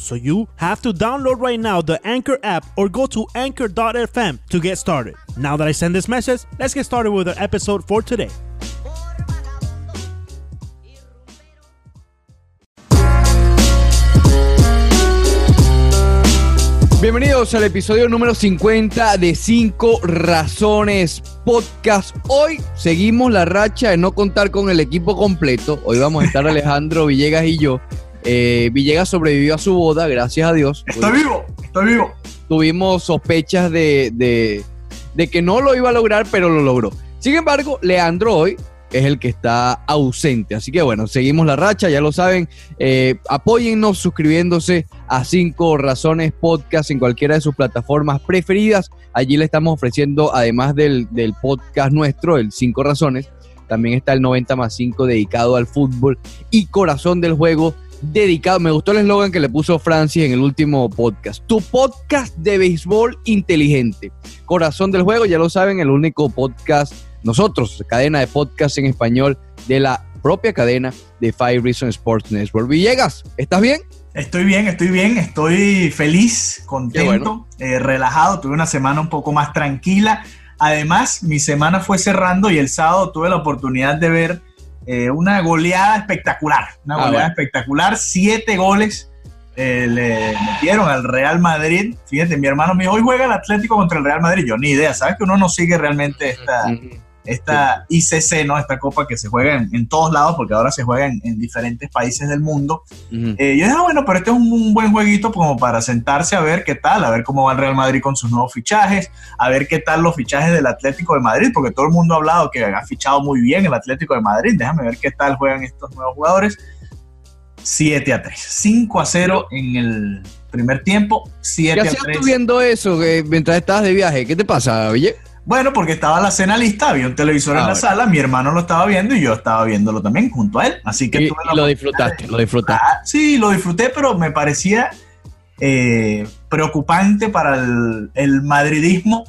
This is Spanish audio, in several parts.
So you have to download right now the Anchor app or go to anchor.fm to get started. Now that I send this message, let's get started with our episode for today. Bienvenidos al episodio número 50 de 5 Razones Podcast. Hoy seguimos la racha de no contar con el equipo completo. Hoy vamos a estar Alejandro Villegas y yo. Eh, Villegas sobrevivió a su boda, gracias a Dios. Estoy vivo, estoy vivo. Tuvimos sospechas de, de, de que no lo iba a lograr, pero lo logró. Sin embargo, Leandro hoy es el que está ausente. Así que bueno, seguimos la racha, ya lo saben. Eh, apóyennos suscribiéndose a 5 Razones Podcast en cualquiera de sus plataformas preferidas. Allí le estamos ofreciendo, además del, del podcast nuestro, el 5 Razones, también está el 90 más 5 dedicado al fútbol y corazón del juego dedicado. Me gustó el eslogan que le puso Francis en el último podcast. Tu podcast de béisbol inteligente. Corazón del juego, ya lo saben, el único podcast nosotros, cadena de podcast en español de la propia cadena de Five Reasons Sports Network. Villegas, ¿estás bien? Estoy bien, estoy bien, estoy feliz, contento, bueno. eh, relajado. Tuve una semana un poco más tranquila. Además, mi semana fue cerrando y el sábado tuve la oportunidad de ver eh, una goleada espectacular. Una ah, goleada bueno. espectacular, siete goles eh, le metieron al Real Madrid. Fíjate, mi hermano me dijo, hoy juega el Atlético contra el Real Madrid. Yo ni idea, ¿sabes que uno no sigue realmente esta, esta ICC, ¿no? Esta copa que se juega en, en todos lados, porque ahora se juega en, en diferentes países del mundo. Uh -huh. eh, yo dije, ah, bueno, pero este es un, un, buen jueguito como para sentarse a ver qué tal, a ver cómo va el Real Madrid con sus nuevos fichajes, a ver qué tal los fichajes del Atlético de Madrid, porque todo el mundo ha hablado que ha fichado muy bien el Atlético de Madrid. Déjame ver qué tal juegan estos nuevos jugadores. 7 a 3, 5 a 0 en el primer tiempo, 7 a 3. ¿Qué hacías tú viendo eso mientras estabas de viaje? ¿Qué te pasa, Ville? Bueno, porque estaba la cena lista, había un televisor ah, en la bueno. sala, mi hermano lo estaba viendo y yo estaba viéndolo también junto a él. Así que y, y lo disfrutaste, lo disfrutaste. Ah, sí, lo disfruté, pero me parecía eh, preocupante para el, el, madridismo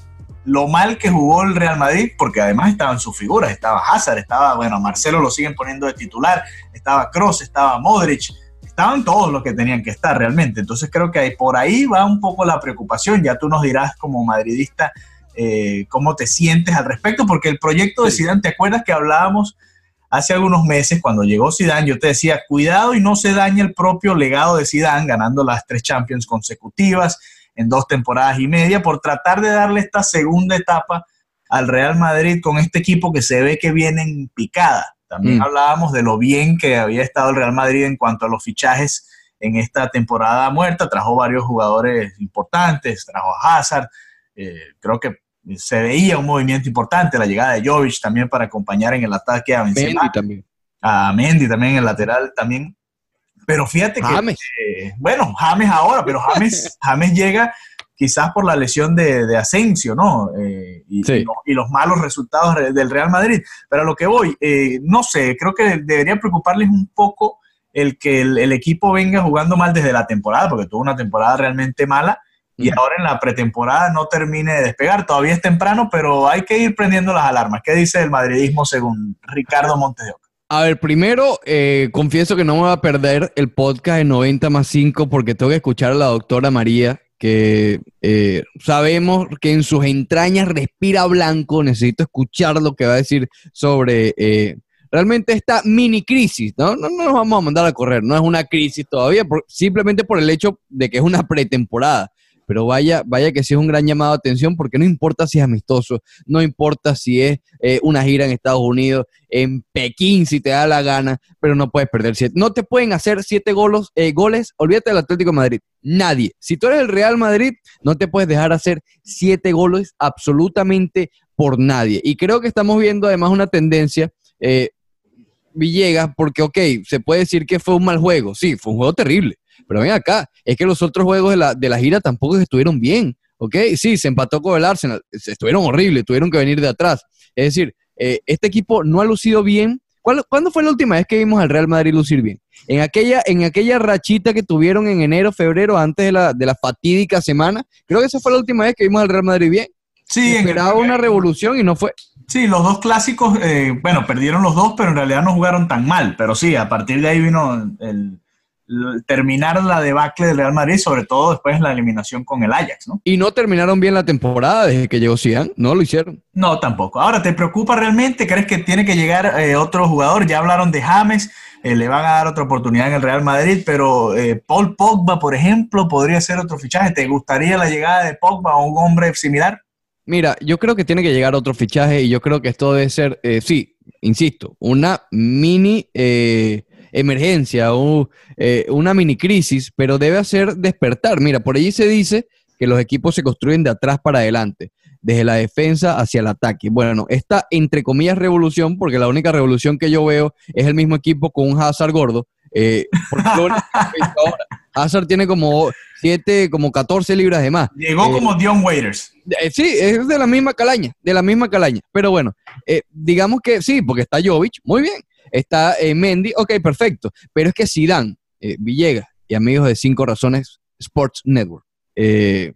lo mal que jugó el Real Madrid, porque además estaban sus figuras, estaba Hazard, estaba, bueno, Marcelo lo siguen poniendo de titular, estaba Cross, estaba Modric, estaban todos los que tenían que estar realmente. Entonces creo que por ahí va un poco la preocupación, ya tú nos dirás como madridista eh, cómo te sientes al respecto, porque el proyecto de Zidane, ¿te acuerdas que hablábamos hace algunos meses cuando llegó Zidane? Yo te decía, cuidado y no se dañe el propio legado de Zidane, ganando las tres Champions consecutivas en dos temporadas y media, por tratar de darle esta segunda etapa al Real Madrid con este equipo que se ve que viene en picada. También mm. hablábamos de lo bien que había estado el Real Madrid en cuanto a los fichajes en esta temporada muerta, trajo varios jugadores importantes, trajo a Hazard, eh, creo que se veía un movimiento importante, la llegada de Jovic también para acompañar en el ataque a Benzema. Mendy también. A Mendy también en el lateral también. Pero fíjate James. que, eh, bueno, James ahora, pero James, James llega quizás por la lesión de, de Asensio, ¿no? Eh, y, sí. y, los, y, los, malos resultados del Real Madrid. Pero a lo que voy, eh, no sé, creo que debería preocuparles un poco el que el, el, equipo venga jugando mal desde la temporada, porque tuvo una temporada realmente mala y ahora en la pretemporada no termine de despegar. Todavía es temprano, pero hay que ir prendiendo las alarmas. ¿Qué dice el madridismo según Ricardo Montes de Oca? A ver, primero, eh, confieso que no me voy a perder el podcast de 90 más 5 porque tengo que escuchar a la doctora María, que eh, sabemos que en sus entrañas respira blanco. Necesito escuchar lo que va a decir sobre eh, realmente esta mini crisis. ¿no? ¿no? No, nos vamos a mandar a correr, no es una crisis todavía, por, simplemente por el hecho de que es una pretemporada pero vaya, vaya que sí es un gran llamado de atención porque no importa si es amistoso, no importa si es eh, una gira en Estados Unidos, en Pekín, si te da la gana, pero no puedes perder siete. No te pueden hacer siete golos, eh, goles, olvídate del Atlético de Madrid, nadie. Si tú eres el Real Madrid, no te puedes dejar hacer siete goles absolutamente por nadie. Y creo que estamos viendo además una tendencia. Eh, Villegas, porque ok, se puede decir que fue un mal juego, sí, fue un juego terrible, Pero ven acá, es que los otros juegos de la, de la gira tampoco estuvieron bien, ¿ok? Sí, se empató con el Arsenal, estuvieron horribles, tuvieron que venir de atrás. Es decir, eh, este equipo no ha lucido bien. ¿Cuándo fue la última vez que vimos al Real Madrid lucir bien? En aquella, en aquella rachita que tuvieron en enero, febrero, antes de la, de la fatídica semana, creo que esa fue la última vez que vimos al Real Madrid bien. Sí, esperaba una revolución y no fue. Sí, los dos clásicos, eh, bueno, perdieron los dos, pero en realidad no jugaron tan mal. Pero sí, a partir de ahí vino el, terminar la debacle del Real Madrid, sobre todo después de la eliminación con el Ajax, ¿no? Y no terminaron bien la temporada desde que llegó Zidane, no lo hicieron. No, tampoco. Ahora, ¿te preocupa realmente? ¿Crees que tiene que llegar eh, otro jugador? Ya hablaron de James, eh, le van a dar otra oportunidad en el Real Madrid, pero Paul Pogba, por ejemplo, podría ser otro fichaje. ¿Te gustaría la llegada de Pogba o un hombre similar? Mira, yo creo que tiene que llegar otro fichaje y yo creo que esto debe ser, eh, sí, insisto, una mini eh, emergencia o eh, una mini crisis, pero debe hacer despertar. Mira, por allí se dice que los equipos se construyen de atrás para adelante, desde la defensa hacia el ataque. Bueno, esta entre comillas revolución, porque la única revolución que yo veo es el mismo equipo con un Hazard gordo. porque Hazard tiene como 7, como 14 libras de más. Llegó eh, como Dion Waiters. Eh, sí, es de la misma calaña, de la misma calaña. Pero bueno, eh, digamos que sí, porque está Jovic, muy bien. Está Mendy, ok, perfecto. Pero es que Zidane, Villegas y amigos de Cinco Razones Sports Network, es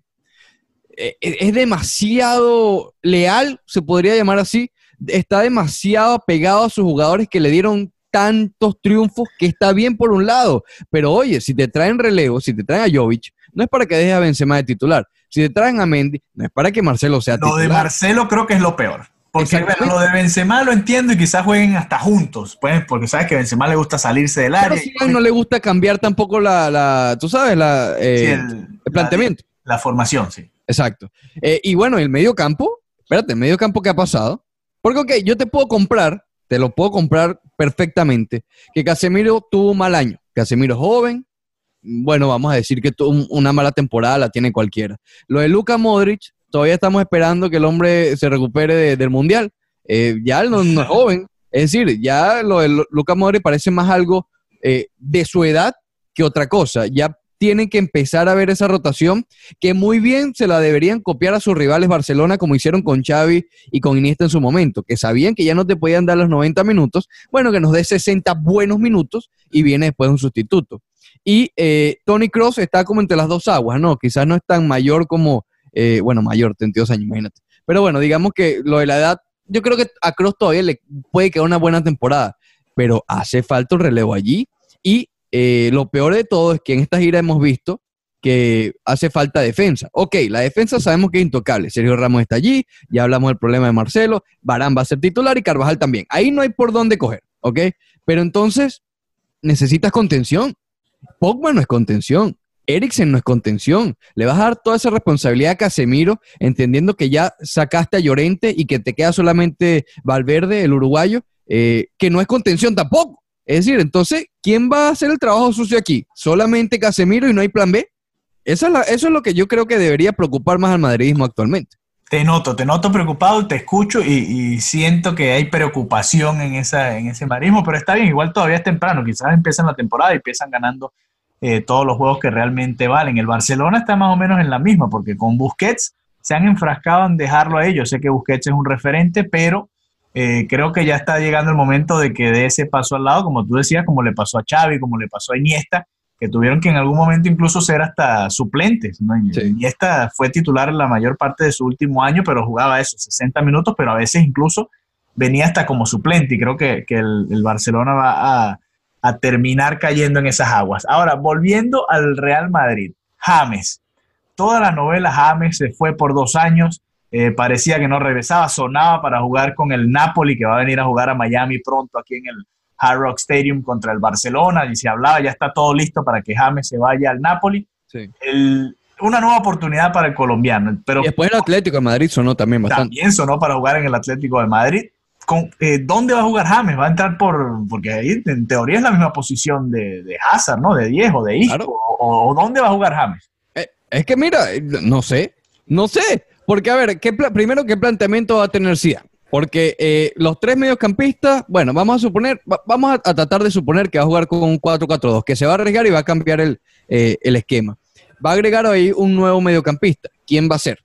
demasiado leal, se podría llamar así. Está demasiado apegado a sus jugadores que le dieron tantos triunfos que está bien por un lado, pero oye, si te traen relevo, si te traen a Jovic, no es para que dejes a Benzema de titular. Si te traen a Mendy, no es para que Marcelo sea titular. Lo de Marcelo creo que es lo peor. Porque lo de Benzema lo entiendo y quizás jueguen hasta juntos, pues, porque sabes que a Benzema le gusta salirse del área. Pero no le gusta cambiar tampoco la, tú sabes, la, eh, el, planteamiento. La, formación, sí. Exacto. Eh, y bueno, el medio campo, espérate, el medio campo, ¿qué ha pasado? Porque, ok, yo te puedo comprar te lo puedo comprar perfectamente, que Casemiro tuvo un mal año. Casemiro joven, bueno, vamos a decir que tuvo una mala temporada, la tiene cualquiera. Lo de Luka Modric, todavía estamos esperando que el hombre se recupere del Mundial. Eh, ya no, no, es joven, es decir, ya lo de Luka Modric parece más algo eh, de su edad que otra cosa. Ya tienen que empezar a ver esa rotación que muy bien se la deberían copiar a sus rivales Barcelona como hicieron con Xavi y con Iniesta en su momento, que sabían que ya no te podían dar los 90 minutos, bueno, que nos dé 60 buenos minutos y viene después un sustituto. Y eh, Tony Cross está como entre las dos aguas, ¿no? Quizás no es tan mayor como, eh, bueno, mayor, 32 años, imagínate. Pero bueno, digamos que lo de la edad, yo creo que a Cross todavía le puede quedar una buena temporada, pero hace falta un relevo allí y eh, lo peor de todo es que en esta gira hemos visto que hace falta defensa. Ok, la defensa sabemos que es intocable. Sergio Ramos está allí, ya hablamos del problema de Marcelo, Barán va a ser titular y Carvajal también. Ahí no hay por dónde coger, ¿ok? Pero entonces necesitas contención. Pogba no es contención. Eriksen no es contención. Le vas a dar toda esa responsabilidad a Casemiro, entendiendo que ya sacaste a Llorente y que te queda solamente Valverde, el uruguayo, eh, que no es contención tampoco. Es decir, entonces, ¿quién va a hacer el trabajo sucio aquí? ¿Solamente Casemiro y no hay plan B? Eso es, eso es lo que yo creo que debería preocupar más al madridismo actualmente. Te noto, te noto preocupado, te escucho y, siento que hay preocupación en, esa, en ese madridismo, pero está bien, igual todavía es temprano, quizás empiezan la temporada y empiezan ganando eh, todos los juegos que realmente valen. El Barcelona está más o menos en la misma, porque con Busquets se han enfrascado en dejarlo a ellos. Sé que Busquets es un referente, pero eh, creo que ya está llegando el momento de que dé ese paso al lado, como tú decías, como le pasó a Xavi, como le pasó a Iniesta, que tuvieron que en algún momento incluso ser hasta suplentes. Iniesta fue titular la mayor parte de su último año, pero jugaba eso, 60 minutos, pero a veces incluso venía hasta como suplente y creo que, el, Barcelona va a, a terminar cayendo en esas aguas. Ahora, volviendo al Real Madrid, James. Toda la novela James se fue por dos años eh, parecía que no regresaba, sonaba para jugar con el Napoli, que va a venir a jugar a Miami pronto aquí en el Hard Rock Stadium contra el Barcelona, y se hablaba, ya está todo listo para que James se vaya al Napoli. una nueva oportunidad para el colombiano. Pero, y después el Atlético de Madrid sonó también bastante. También sonó para jugar en el Atlético de Madrid. Con, eh, ¿Dónde va a jugar James? Va a entrar por, porque ahí en teoría es la misma posición de, de Hazard, ¿no? De Diego, de Isco. O, dónde va a jugar James? Eh, es que mira, no sé, no sé. Porque, a ver, ¿qué primero, ¿qué planteamiento va a tener Zidane? Porque eh, los tres mediocampistas, bueno, vamos a suponer, va- vamos a, a tratar de suponer que va a jugar con un 4-4-2, que se va a arriesgar y va a cambiar el, eh, el esquema. Va a agregar ahí un nuevo mediocampista. ¿Quién va a ser?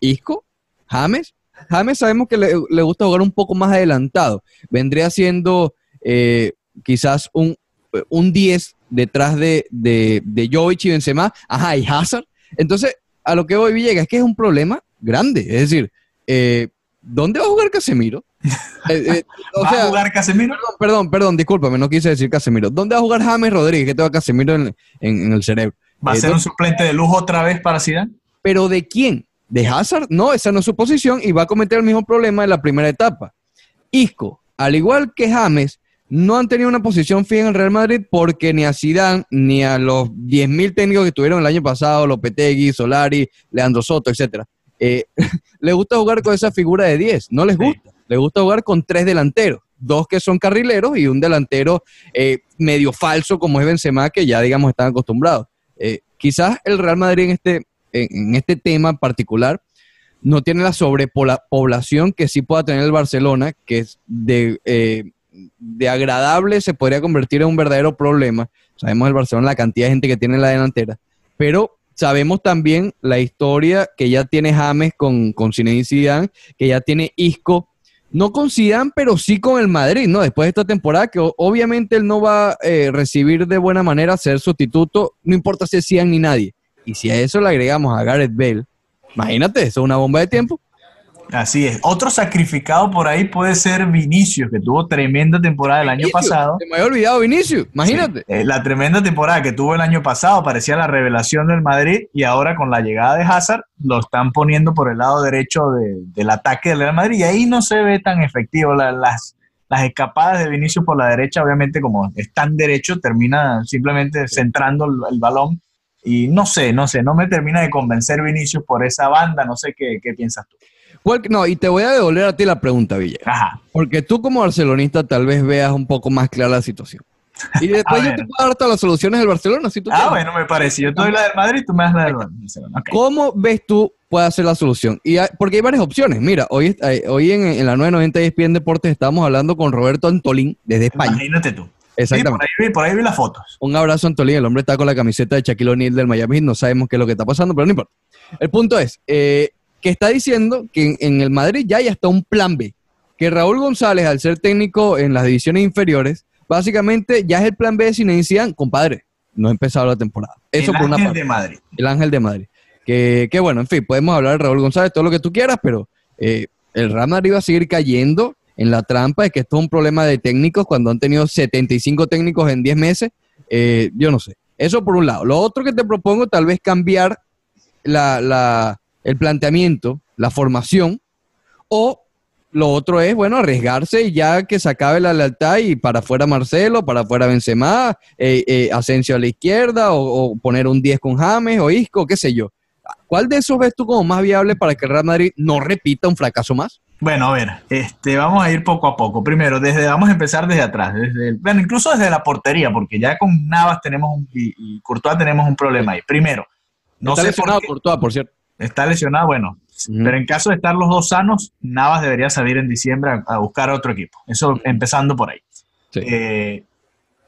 ¿Isco? ¿James? James sabemos que le, le gusta jugar un poco más adelantado. Vendría siendo eh, quizás un, un 10 detrás de, de, de Jovic y Benzema. Ajá, y Hazard. Entonces, a lo que voy, Villegas, es que es un problema grande. Es decir, eh, ¿dónde va a jugar Casemiro? Eh, eh, o ¿Va sea, a jugar Casemiro? Perdón, perdón, perdón, discúlpame, no quise decir Casemiro. ¿Dónde va a jugar James Rodríguez? Que tengo a Casemiro en, en- en el cerebro. ¿Va a ser ¿dó- un suplente de lujo otra vez para Zidane? ¿Pero de quién? ¿De Hazard? No, esa no es su posición y va a cometer el mismo problema en la primera etapa. Isco, al igual que James, no han tenido una posición fija en el Real Madrid porque ni a Zidane ni a los 10.000 técnicos que tuvieron el año pasado, Lopetegui, Solari, Leandro Soto, etcétera, eh, les gusta jugar con esa figura de 10. No les Sí. gusta. Les gusta jugar con tres delanteros. Dos que son carrileros y un delantero eh, medio falso como es Benzema, que ya digamos están acostumbrados. Eh, quizás el Real Madrid en este, en, este tema particular no tiene la sobrepoblación que sí pueda tener el Barcelona, que es de, eh, de agradable, se podría convertir en un verdadero problema. Sabemos el Barcelona, la cantidad de gente que tiene en la delantera, pero sabemos también la historia que ya tiene James con, con Zinedine Zidane, que ya tiene Isco, no con Zidane, pero sí con el Madrid, ¿no? Después de esta temporada, que obviamente él no va a eh, recibir de buena manera ser sustituto, no importa si es Zidane ni nadie. Y si a eso le agregamos a Gareth Bale, imagínate, eso es una bomba de tiempo. Así es. Otro sacrificado por ahí puede ser Vinicius, que tuvo tremenda temporada el año pasado. Se me había olvidado Vinicius, imagínate. Sí, la tremenda temporada que tuvo el año pasado parecía la revelación del Madrid y ahora con la llegada de Hazard lo están poniendo por el lado derecho de- del ataque del Real Madrid y ahí no se ve tan efectivo. La- las, las escapadas de Vinicius por la derecha, obviamente como es tan derecho, termina simplemente centrando el, el balón y no sé, no sé, no me termina de convencer Vinicius por esa banda, no sé qué, qué piensas tú. ¿Cuál- no, y te voy a devolver a ti la pregunta, Villa. Ajá. Porque tú como barcelonista tal vez veas un poco más clara la situación. Y después yo te puedo dar todas las soluciones del Barcelona, si tú Ah, quieres. bueno, me parece. Yo te doy la del Madrid, tú me das la del Barcelona. ¿Cómo ves tú puede ser la solución? Y hay- porque hay varias opciones. Mira, hoy, eh, hoy en, en la 990 ESPN Deportes estamos hablando con Roberto Antolín desde España. Imagínate tú. Sí, por Exactamente. ahí, por ahí vi las fotos. Un abrazo, Antolín. El hombre está con la camiseta de Shaquille O'Neal del Miami. No sabemos qué es lo que está pasando, pero no importa. El punto es eh, que está diciendo que en, en el Madrid ya hay hasta un plan B. Que Raúl González, al ser técnico en las divisiones inferiores, básicamente ya es el plan B de Zinedine Zidane, compadre. No ha empezado la temporada. Eso el por una Ángel parte. de Madrid. El Ángel de Madrid. Que, que bueno, en fin, podemos hablar de Raúl González, todo lo que tú quieras, pero eh, el Real Madrid va a seguir cayendo en la trampa de que esto es un problema de técnicos cuando han tenido 75 técnicos en 10 meses. Eh, yo no sé. Eso por un lado. Lo otro que te propongo, tal vez cambiar la, la- el planteamiento, la formación, o lo otro es, bueno, arriesgarse y ya que se acabe la lealtad y para afuera Marcelo, para afuera Benzema, eh, eh, Asensio a la izquierda, o, o poner un 10 con James o Isco, qué sé yo. ¿Cuál de esos ves tú como más viable para que el Real Madrid no repita un fracaso más? Bueno, a ver, este, vamos a ir poco a poco. Primero, desde, vamos a empezar desde atrás, desde el- bueno, incluso desde la portería, porque ya con Navas tenemos un, y, y Courtois tenemos un problema ahí. Primero, no Está sé lesionado por qué Courtois, por cierto. está lesionado, bueno, pero en caso de estar los dos sanos, Navas debería salir en diciembre a, a buscar otro equipo. Eso empezando por ahí. Sí. Eh,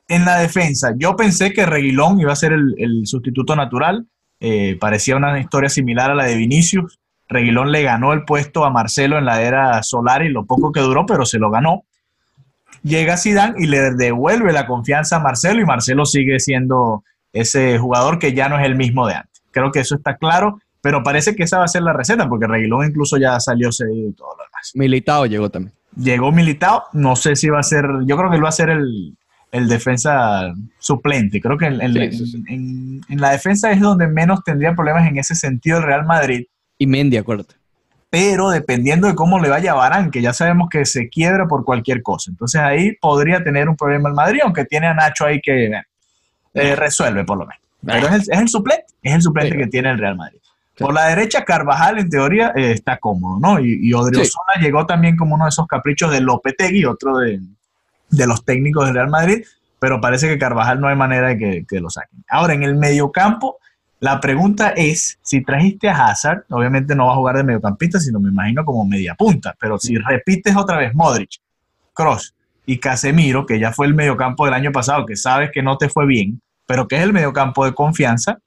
en la defensa, yo pensé que Reguilón iba a ser el, el sustituto natural. Eh, parecía una historia similar a la de Vinicius. Reguilón le ganó el puesto a Marcelo en la era Solari, lo poco que duró, pero se lo ganó. Llega Zidane y le devuelve la confianza a Marcelo y Marcelo sigue siendo ese jugador que ya no es el mismo de antes. Creo que eso está claro, pero parece que esa va a ser la receta porque Reguilón incluso ya salió cedido y todo lo demás Militado llegó también. llegó Militao, no sé si va a ser, yo creo que él va a ser el, el defensa suplente, creo que en, en- Sí, sí, sí. en- en la defensa es donde menos tendría problemas en ese sentido el Real Madrid, Y Mendy, acuérdate. pero dependiendo de cómo le vaya a Barán, que ya sabemos que se quiebra por cualquier cosa, entonces ahí podría tener un problema el Madrid, aunque tiene a Nacho ahí que eh, resuelve por lo menos. Pero es el, es el suplente, es el suplente Sí. que tiene el Real Madrid. Sí. Por la derecha, Carvajal en teoría eh, está cómodo, ¿no? Y, y Odriozola llegó también como uno de esos caprichos de Lopetegui, otro de, de los técnicos del Real Madrid, pero parece que Carvajal no hay manera de que, que lo saquen. Ahora, en el mediocampo, La pregunta es, si trajiste a Hazard, obviamente no va a jugar de mediocampista, sino me imagino como media punta, pero si repites otra vez Modric, Cross y Casemiro, que ya fue el mediocampo del año pasado, que sabes que no te fue bien, pero que es el mediocampo de confianza,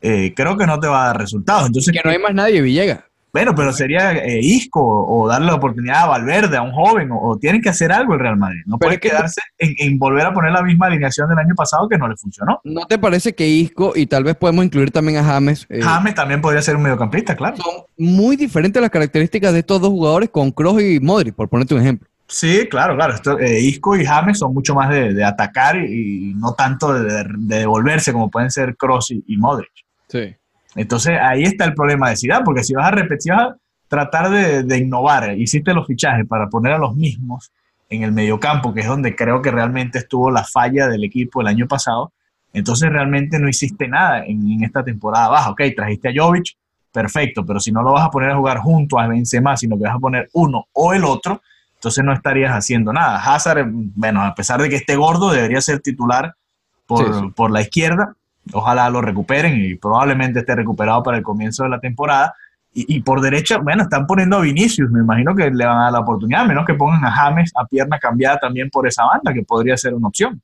eh, creo que no te va a dar resultados. Entonces, que no hay más nadie, Villega. Bueno, pero sería eh, Isco o darle la oportunidad a Valverde, a un joven, o, tienen que hacer algo el Real Madrid. No puede quedarse en, volver a poner la misma alineación del año pasado que no le funcionó. ¿No te parece que Isco, y tal vez podemos incluir también a James? Eh, James también podría ser un mediocampista, claro. Son muy diferentes las características de estos dos jugadores con Kroos y Modric, por ponerte un ejemplo. Sí, claro, claro. Eh, Isco y James son mucho más de, atacar y, no tanto de, devolverse como pueden ser Kroos y, y Modric. Sí. Entonces ahí está el problema de Zidane, porque si vas a repetir, vas a tratar de, innovar, hiciste los fichajes para poner a los mismos en el mediocampo, que es donde creo que realmente estuvo la falla del equipo el año pasado, entonces realmente no hiciste nada en, esta temporada baja. Ok, trajiste a Jovic, perfecto, pero si no lo vas a poner a jugar junto a Benzema, sino que vas a poner uno o el otro, entonces no estarías haciendo nada. Hazard, bueno, a pesar de que esté gordo, debería ser titular por, por la izquierda, Ojalá lo recuperen y probablemente esté recuperado para el comienzo de la temporada. Y, por derecha, bueno, están poniendo a Vinicius, me imagino que le van a dar la oportunidad, a menos que pongan a James a pierna cambiada también por esa banda, que podría ser una opción.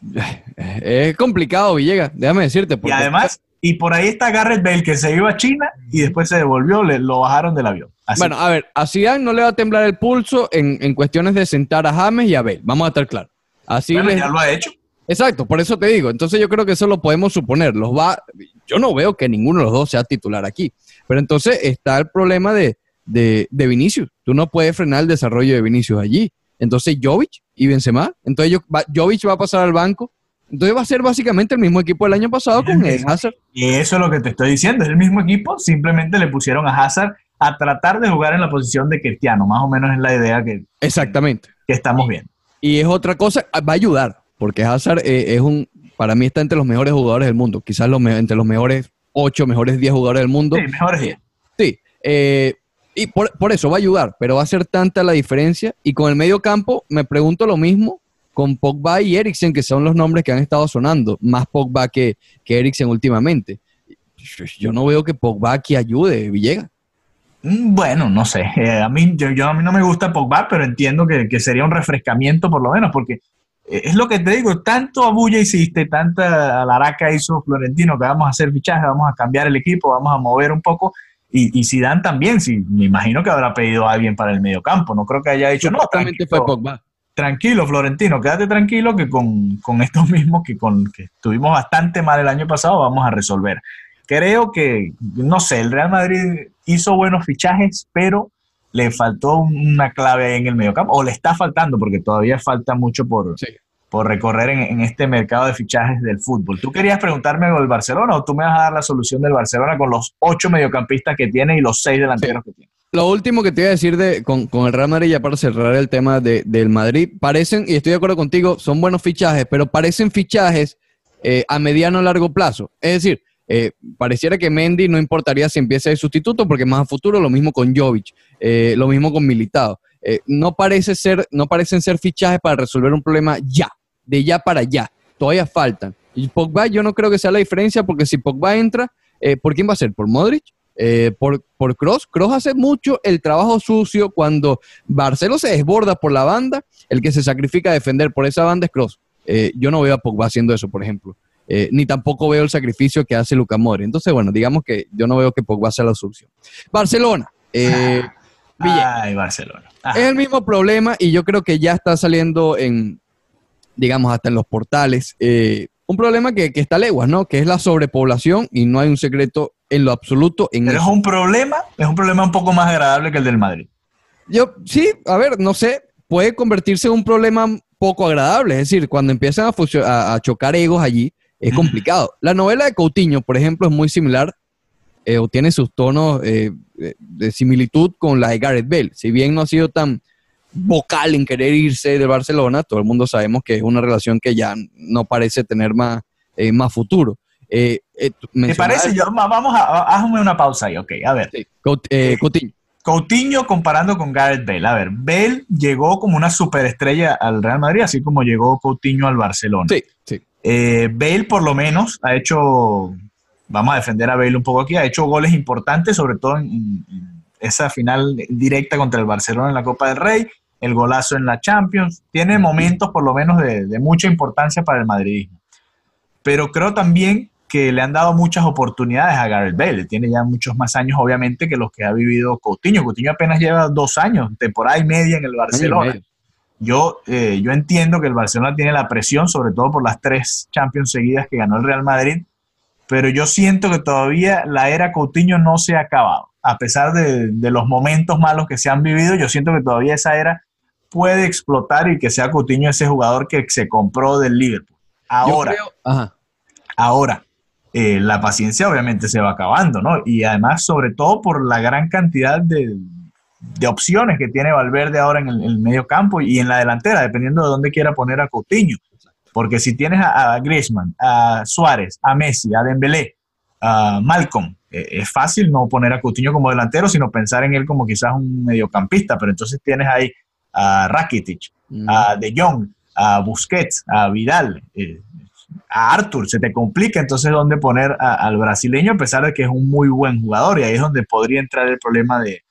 Es complicado, Villegas, déjame decirte. Y además, y por ahí está Garrett Bale, que se iba a China y después se devolvió, le, lo bajaron del avión. Bueno, a ver, a Zidane no le va a temblar el pulso en, cuestiones de sentar a James y a Bale, vamos a estar claros. Así ya lo ha hecho. Exacto, por eso te digo. Entonces yo creo que eso lo podemos suponer. Los va, yo no veo que ninguno de los dos sea titular aquí. Pero entonces está el problema de, de, de Vinicius. Tú no puedes frenar el desarrollo de Vinicius allí. Entonces Jovic y Benzema. Entonces yo, va, Jovic va a pasar al banco. Entonces va a ser básicamente el mismo equipo del año pasado con el Hazard. Y eso es lo que te estoy diciendo. Es el mismo equipo. Simplemente le pusieron a Hazard a tratar de jugar en la posición de Cristiano. Más o menos es la idea que, Exactamente. que estamos viendo. Y es otra cosa, va a ayudar porque Hazard eh, es un, para mí está entre los mejores jugadores del mundo, quizás los, entre los mejores 8, mejores 10 jugadores del mundo. Sí, mejores 10. Sí, eh, y por, eso va a ayudar, pero va a ser tanta la diferencia. Y con el medio campo me pregunto lo mismo con Pogba y Eriksen, que son los nombres que han estado sonando, más Pogba que, que Eriksen últimamente. Yo no veo que Pogba aquí ayude, Villegas. Mm, bueno, no sé. Eh, a, mí, yo, a mí no me gusta Pogba, pero entiendo que, que, sería un refrescamiento por lo menos, porque es lo que te digo, tanto abulla hiciste, tanta alaraca hizo Florentino que vamos a hacer fichajes, vamos a cambiar el equipo, vamos a mover un poco. Y, y Zidane también, sí, me imagino que habrá pedido a alguien para el medio campo. No creo que haya dicho, no, tranquilo, tranquilo, Florentino, quédate tranquilo que con, con estos mismos que, con, que estuvimos bastante mal el año pasado, vamos a resolver. Creo que, no sé, el Real Madrid hizo buenos fichajes, pero le faltó una clave en el mediocampo, o le está faltando, porque todavía falta mucho por, por recorrer en, este mercado de fichajes del fútbol. ¿Tú querías preguntarme del Barcelona o tú me vas a dar la solución del Barcelona con los ocho mediocampistas que tiene y los seis delanteros que tiene? Lo último que te iba a decir de, con, el Real Madrid, ya para cerrar el tema del Madrid, parecen, y estoy de acuerdo contigo, son buenos fichajes, pero parecen fichajes eh, a mediano o largo plazo. Es decir, eh, pareciera que Mendy no importaría si empieza de sustituto porque más a futuro, lo mismo con Jovic, eh, lo mismo con Militado. Eh, no, parece ser, no parecen ser fichajes para resolver un problema ya, de ya para ya. Todavía faltan. Y Pogba yo no creo que sea la diferencia porque si Pogba entra, ¿por quién va a ser? ¿Por Modric? por, por Cross. Cross hace mucho el trabajo sucio cuando Barcelo se desborda por la banda, el que se sacrifica a defender por esa banda es Cross. yo no veo a Pogba haciendo eso, por ejemplo. Eh, ni tampoco veo el sacrificio que hace Luca Mori. Entonces, bueno, digamos que yo no veo que Pogba sea la solución. Barcelona. Eh, Ay, Barcelona. Es el mismo problema y yo creo que ya está saliendo en, digamos, hasta en los portales. Eh, un problema que, que, está leguas, ¿no? Que es la sobrepoblación y no hay un secreto en lo absoluto en Pero es un problema, es un problema un poco más agradable que el del Madrid. Yo, sí, a ver, no sé, puede convertirse en un problema poco agradable. Es decir, cuando empiezan a, a chocar egos allí, es complicado. La novela de Coutinho, por ejemplo, es muy similar eh, o tiene sus tonos eh, de similitud con la de Gareth Bale. Si bien no ha sido tan vocal en querer irse de Barcelona, todo el mundo sabemos que es una relación que ya no parece tener más, eh, más futuro. ¿Me parece? Yo, vamos a, hazme una pausa ahí, ok, a ver. Coutinho. Coutinho comparando con Gareth Bale. A ver, Bale llegó como una superestrella al Real Madrid, así como llegó Coutinho al Barcelona. Sí, sí. Eh, Bale por lo menos ha hecho vamos a defender a Bale un poco aquí, ha hecho goles importantes, sobre todo en, esa final directa contra el Barcelona en la Copa del Rey, el golazo en la Champions, tiene momentos por lo menos de, de mucha importancia para el madridismo. Pero creo también que le han dado muchas oportunidades a Gareth Bale. Tiene ya muchos más años, obviamente, que los que ha vivido Coutinho. Coutinho apenas lleva dos años, temporada y media en el Barcelona. Yo, eh, yo entiendo que el Barcelona tiene la presión, sobre todo por las tres Champions seguidas que ganó el Real Madrid, pero yo siento que todavía la era Coutinho no se ha acabado. A pesar de, los momentos malos que se han vivido, yo siento que todavía esa era puede explotar y que sea Coutinho ese jugador que se compró del Liverpool. Ahora, ahora, eh, la paciencia obviamente se va acabando, ¿no? Y además, sobre todo por la gran cantidad de, opciones que tiene Valverde ahora en el, medio campo y en la delantera, dependiendo de dónde quiera poner a Coutinho. Porque si tienes a, Griezmann, a Suárez, a Messi, a Dembélé, a Malcolm, eh, es fácil no poner a Coutinho como delantero, sino pensar en él como quizás un mediocampista. Pero entonces tienes ahí a Rakitic, a De Jong, a Busquets, a Vidal. Eh, a Arthur, se te complica entonces dónde poner al brasileño, a pesar de que es un muy buen jugador, y ahí es donde podría entrar el problema de,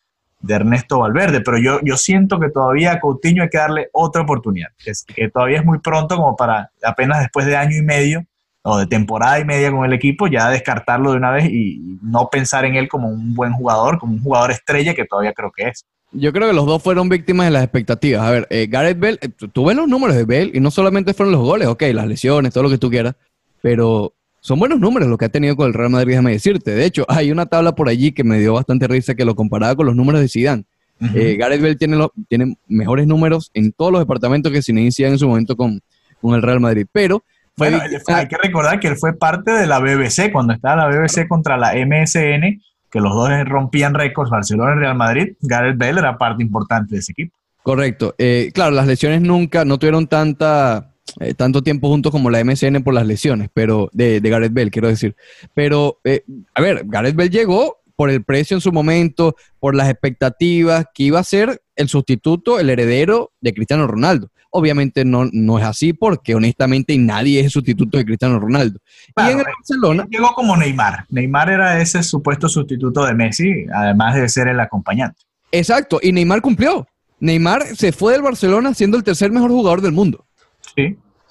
Ernesto Valverde, pero yo, yo siento que todavía a Coutinho hay que darle otra oportunidad, que, todavía es muy pronto como para apenas después de año y medio o de temporada y media con el equipo, ya descartarlo de una vez y no pensar en él como un buen jugador, como un jugador estrella que todavía creo que es. Yo creo que los dos fueron víctimas de las expectativas. A ver, eh, Gareth Bell, eh, tú ves los números de Bell y no solamente fueron los goles, ok, las lesiones, todo lo que tú quieras, pero son buenos números lo que ha tenido con el Real Madrid, déjame decirte. De hecho, hay una tabla por allí que me dio bastante risa que lo comparaba con los números de Zidane. Eh, Gareth Bell tiene, tiene mejores números en todos los departamentos que Zinedine Zidane en su momento con, con el Real Madrid, pero... hay que recordar que él fue parte de la BBC, cuando estaba la BBC contra la MSN, que los dos rompían récords, Barcelona y Real Madrid, Gareth Bale era parte importante de ese equipo. Correcto. Eh, claro, las lesiones nunca, no tuvieron tanta, eh, tanto tiempo juntos como la MSN por las lesiones, pero de, Gareth Bale, quiero decir. Pero, eh, a ver, Gareth Bale llegó por el precio en su momento, por las expectativas, que iba a ser el sustituto, el heredero de Cristiano Ronaldo. Obviamente no, no es así porque honestamente nadie es el sustituto de Cristiano Ronaldo. y en el Barcelona... Llegó como Neymar. Neymar era ese supuesto sustituto de Messi, además de ser el acompañante. Exacto, y Neymar cumplió. Neymar se fue del Barcelona siendo el tercer mejor jugador del mundo.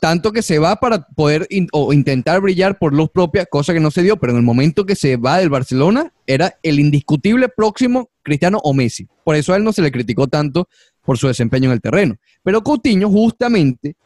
Tanto que se va para poder o intentar brillar por luz propia, cosa que no se dio, pero en el momento que se va del Barcelona era el indiscutible próximo Cristiano o Messi. Por eso a él no se le criticó tanto por su desempeño en el terreno. Pero Coutinho justamente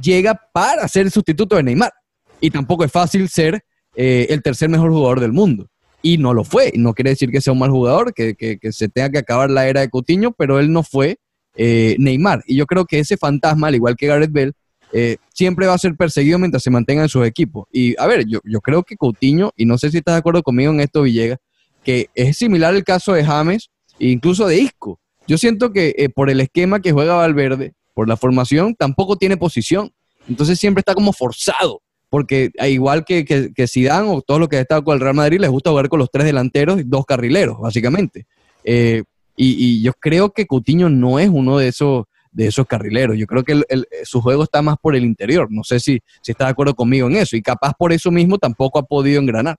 llega para ser el sustituto de Neymar. Y tampoco es fácil ser eh, el tercer mejor jugador del mundo. Y no lo fue. No quiere decir que sea un mal jugador, que, se tenga que acabar la era de Coutinho, pero él no fue eh, Neymar. Y yo creo que ese fantasma, al igual que Gareth Bell, eh, siempre va a ser perseguido mientras se mantenga en sus equipos. Y a ver, yo, yo creo que Coutinho, y no sé si estás de acuerdo conmigo en esto, Villegas, que es similar el caso de James e incluso de Isco. Yo siento que eh, por el esquema que juega Valverde, por la formación, tampoco tiene posición. Entonces siempre está como forzado. Porque igual que, que, Zidane o todo lo que ha estado con el Real Madrid, les gusta jugar con los tres delanteros y dos carrileros, básicamente. Eh, y, y, yo creo que Coutinho no es uno de esos de esos carrileros. Yo creo que su juego está más por el interior. No sé si, si está de acuerdo conmigo en eso. Y capaz por eso mismo tampoco ha podido engranar.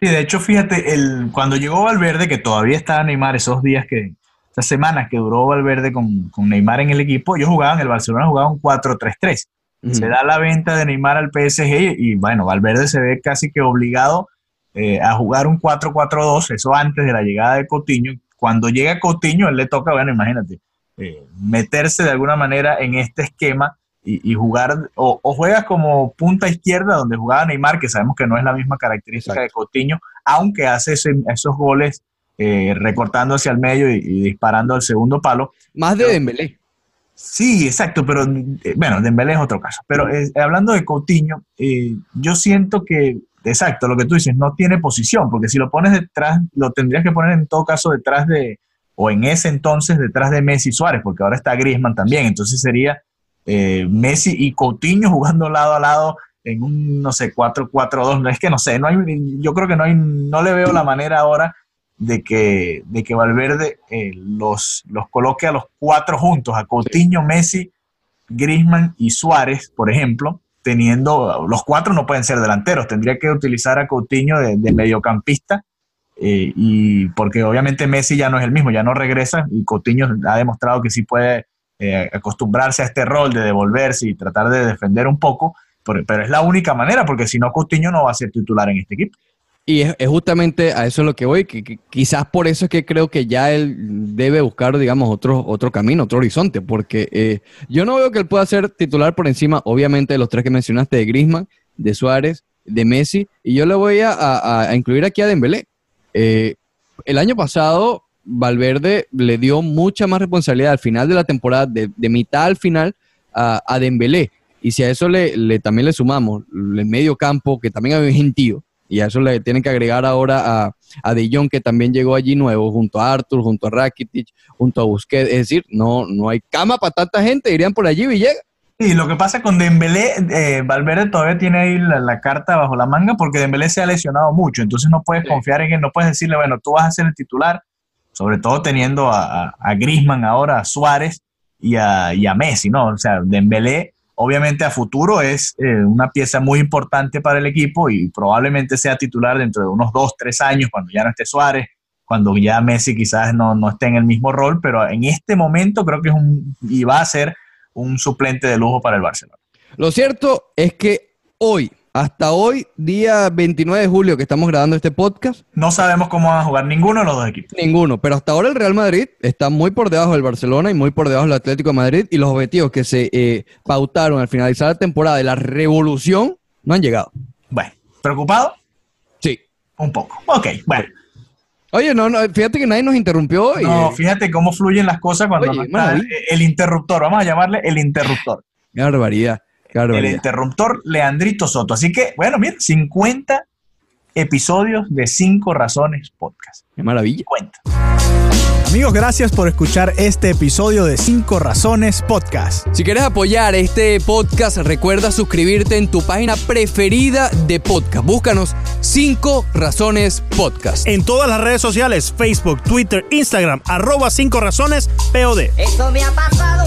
Sí, de hecho, fíjate, el, cuando llegó Valverde, que todavía estaba Neymar esos días que, esas semanas que duró Valverde con, con Neymar en el equipo, ellos jugaban, el Barcelona jugaba un 4-3-3. Se da la venta de Neymar al PSG y, bueno, Valverde se ve casi que obligado eh, a jugar un 4-4-2, eso antes de la llegada de Coutinho. Cuando llega Coutinho, él le toca, bueno, imagínate, eh, meterse de alguna manera en este esquema y, jugar, o, juegas como punta izquierda donde jugaba Neymar, que sabemos que no es la misma característica de Coutinho, aunque hace esos goles eh, recortando hacia el medio y, disparando al segundo palo. Más de Dembélé. Sí, exacto, pero eh, bueno, Dembélé es otro caso. Pero hablando de Coutinho, yo siento que, exacto, lo que tú dices, no tiene posición, porque si lo pones detrás, lo tendrías que poner en todo caso detrás de, o en ese entonces detrás de Messi y Suárez, porque ahora está Griezmann también, entonces sería eh, Messi y Coutinho jugando lado a lado en un, no sé, 4-4-2, no es que no sé, no hay, yo creo que no, hay, no le veo la manera ahora de que, de que Valverde eh, los, los coloque a los cuatro juntos, a Coutinho, Messi, Griezmann y Suárez, por ejemplo, teniendo, los cuatro no pueden ser delanteros, tendría que utilizar a Coutinho de, mediocampista, eh, y porque obviamente Messi ya no es el mismo, ya no regresa, y Coutinho ha demostrado que sí puede eh, acostumbrarse a este rol de devolverse y tratar de defender un poco, pero, pero, es la única manera, porque si no, Coutinho no va a ser titular en este equipo. Y es, justamente a eso lo que voy, que, quizás por eso es que creo que ya él debe buscar, digamos, otro, otro camino, otro horizonte, porque eh, yo no veo que él pueda ser titular por encima, obviamente, de los tres que mencionaste, de Grisman, de Suárez, de Messi, y yo le voy a, incluir aquí a Dembélé. Eh, el año pasado, Valverde le dio mucha más responsabilidad al final de la temporada, de, mitad al final, a, a, Dembélé. Y si a eso le, le, también le sumamos el medio campo, que también había gentío, y a eso le tienen que agregar ahora a, a De Jong, que también llegó allí nuevo, junto a Arthur, junto a Rakitic, junto a Busquets. Es decir, no, no hay cama para tanta gente, irían por allí Villegas. Y lo que pasa con Dembélé, eh, Valverde todavía tiene ahí la, carta bajo la manga porque Dembélé se ha lesionado mucho, entonces no puedes confiar en él, no puedes decirle, bueno, tú vas a ser el titular, sobre todo teniendo a, a, Griezmann ahora, a Suárez y a, y a Messi, ¿no? O sea, Dembélé obviamente a futuro es eh, una pieza muy importante para el equipo y probablemente sea titular dentro de unos dos, tres años, cuando ya no esté Suárez, cuando ya Messi quizás no, no esté en el mismo rol, pero en este momento creo que es un, y va a ser un suplente de lujo para el Barcelona. Lo cierto es que hoy, hasta hoy, día 29 de julio que estamos grabando este podcast. No sabemos cómo van a jugar ninguno de los dos equipos. Ninguno, pero hasta ahora el Real Madrid está muy por debajo del Barcelona y muy por debajo del Atlético de Madrid y los objetivos que se eh, pautaron al finalizar la temporada de la revolución no han llegado. Bueno, ¿preocupado? Sí. Un poco. Ok, bueno. Oye, no, no, fíjate que nadie nos interrumpió. no, fíjate cómo fluyen las cosas cuando el interruptor. Vamos a llamarle el interruptor. Qué barbaridad el interruptor Leandrito Soto. Así que, bueno, mira, 50 episodios de 5 Razones Podcast. Qué maravilla. Cuenta. Amigos, gracias por escuchar este episodio de 5 Razones Podcast. Si quieres apoyar este podcast, recuerda suscribirte en tu página preferida de podcast. Búscanos 5 Razones Podcast. En todas las redes sociales, Facebook, Twitter, Instagram, arroba 5 Razones POD. Eso me ha pasado